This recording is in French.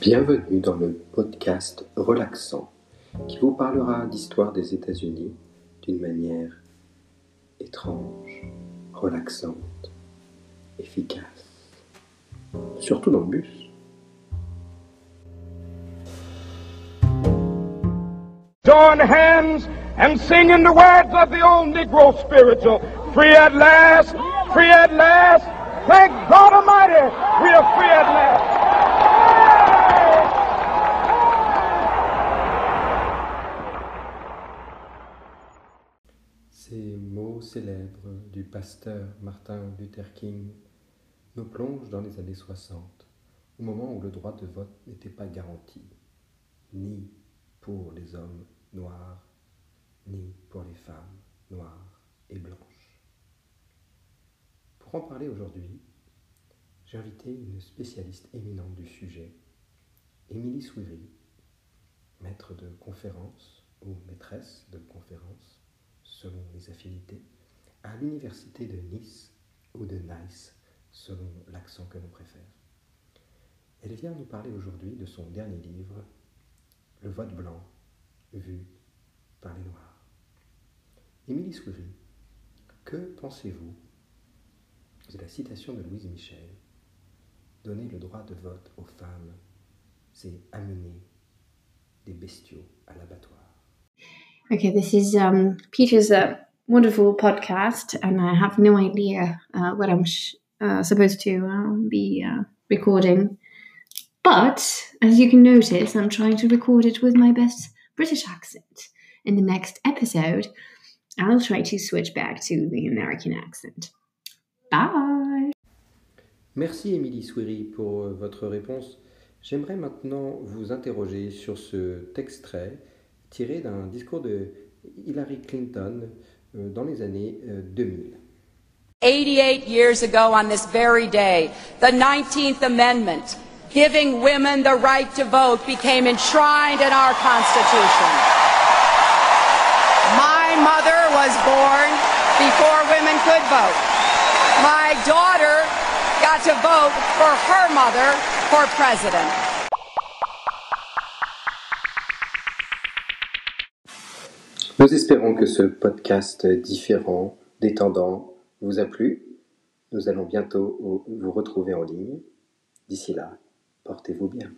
Bienvenue dans le podcast relaxant qui vous parlera d'histoire des États-Unis d'une manière étrange, relaxante, efficace. Surtout dans le bus. Join hands and sing in the words of the old Negro spiritual. Free at last, free at last. Thank God Almighty, we are free at last. Célèbres du pasteur Martin Luther King nous plongent dans les années 60, au moment où le droit de vote n'était pas garanti, ni pour les hommes noirs, ni pour les femmes noires et blanches. Pour en parler aujourd'hui, j'ai invité une spécialiste éminente du sujet, Émilie Souiry, maître de conférence ou maîtresse de conférence, selon les affinités, à l'université de Nice ou de Nice, selon l'accent que l'on préfère. Elle vient nous parler aujourd'hui de son dernier livre, Le vote blanc, vu par les Noirs. Émilie Souiry, que pensez-vous de la citation de Louise Michel Donner le droit de vote aux femmes, c'est amener des bestiaux à l'abattoir. Okay, this is um, Peter's uh, wonderful podcast, and I have no idea uh, what I'm sh- uh, supposed to uh, be uh, recording. But as you can notice, I'm trying to record it with my best British accent. In the next episode, I'll try to switch back to the American accent. Bye! Merci Émilie Souiry pour euh, votre réponse. J'aimerais maintenant vous interroger sur ce extrait tiré d'un discours de Hillary Clinton euh, dans les années euh, 2000. 88 years ago on this very day, the 19th Amendment, giving women the right to vote, became enshrined in our Constitution. My mother was born before women could vote. My daughter got to vote for her mother for president. Nous espérons que ce podcast différent, détendant, vous a plu. Nous allons bientôt vous retrouver en ligne. D'ici là, portez-vous bien.